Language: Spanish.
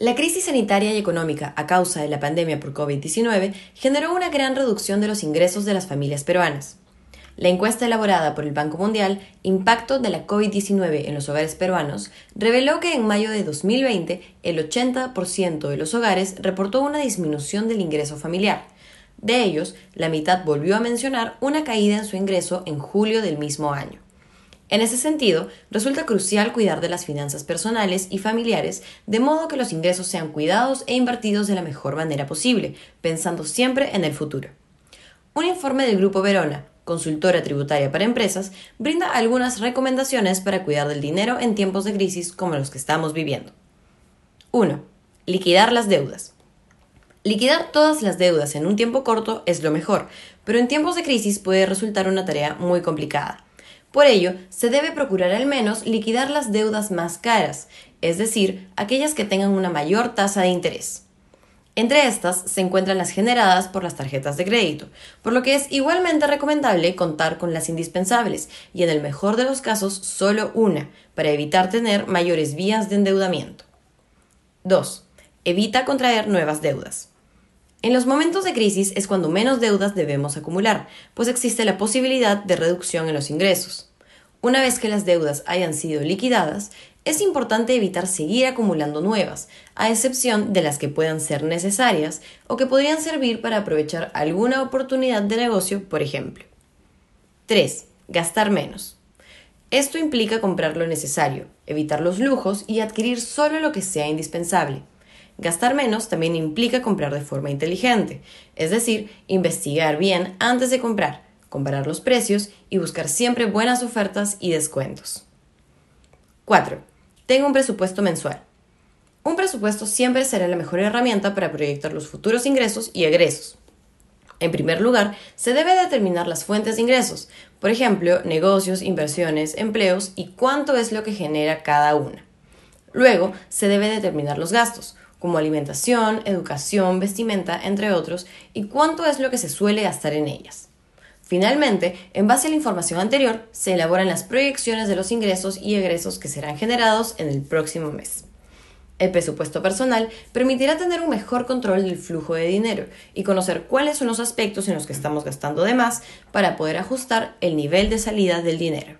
La crisis sanitaria y económica a causa de la pandemia por COVID-19 generó una gran reducción de los ingresos de las familias peruanas. La encuesta elaborada por el Banco Mundial, Impacto de la COVID-19 en los hogares peruanos, reveló que en mayo de 2020 el 80% de los hogares reportó una disminución del ingreso familiar. De ellos, la mitad volvió a mencionar una caída en su ingreso en julio del mismo año. En ese sentido, resulta crucial cuidar de las finanzas personales y familiares de modo que los ingresos sean cuidados e invertidos de la mejor manera posible, pensando siempre en el futuro. Un informe del Grupo Verona, consultora tributaria para empresas, brinda algunas recomendaciones para cuidar del dinero en tiempos de crisis como los que estamos viviendo. 1. Liquidar las deudas. Liquidar todas las deudas en un tiempo corto es lo mejor, pero en tiempos de crisis puede resultar una tarea muy complicada. Por ello, se debe procurar al menos liquidar las deudas más caras, es decir, aquellas que tengan una mayor tasa de interés. Entre estas se encuentran las generadas por las tarjetas de crédito, por lo que es igualmente recomendable contar con las indispensables y en el mejor de los casos solo una, para evitar tener mayores vías de endeudamiento. 2. Evita contraer nuevas deudas. En los momentos de crisis es cuando menos deudas debemos acumular, pues existe la posibilidad de reducción en los ingresos. Una vez que las deudas hayan sido liquidadas, es importante evitar seguir acumulando nuevas, a excepción de las que puedan ser necesarias o que podrían servir para aprovechar alguna oportunidad de negocio, por ejemplo. 3. Gastar menos. Esto implica comprar lo necesario, evitar los lujos y adquirir solo lo que sea indispensable. Gastar menos también implica comprar de forma inteligente, es decir, investigar bien antes de comprar, comparar los precios y buscar siempre buenas ofertas y descuentos. 4. Tenga un presupuesto mensual. Un presupuesto siempre será la mejor herramienta para proyectar los futuros ingresos y egresos. En primer lugar, se debe determinar las fuentes de ingresos, por ejemplo, negocios, inversiones, empleos y cuánto es lo que genera cada una. Luego, se debe determinar los gastos, como alimentación, educación, vestimenta, entre otros, y cuánto es lo que se suele gastar en ellas. Finalmente, en base a la información anterior, se elaboran las proyecciones de los ingresos y egresos que serán generados en el próximo mes. El presupuesto personal permitirá tener un mejor control del flujo de dinero y conocer cuáles son los aspectos en los que estamos gastando de más para poder ajustar el nivel de salida del dinero.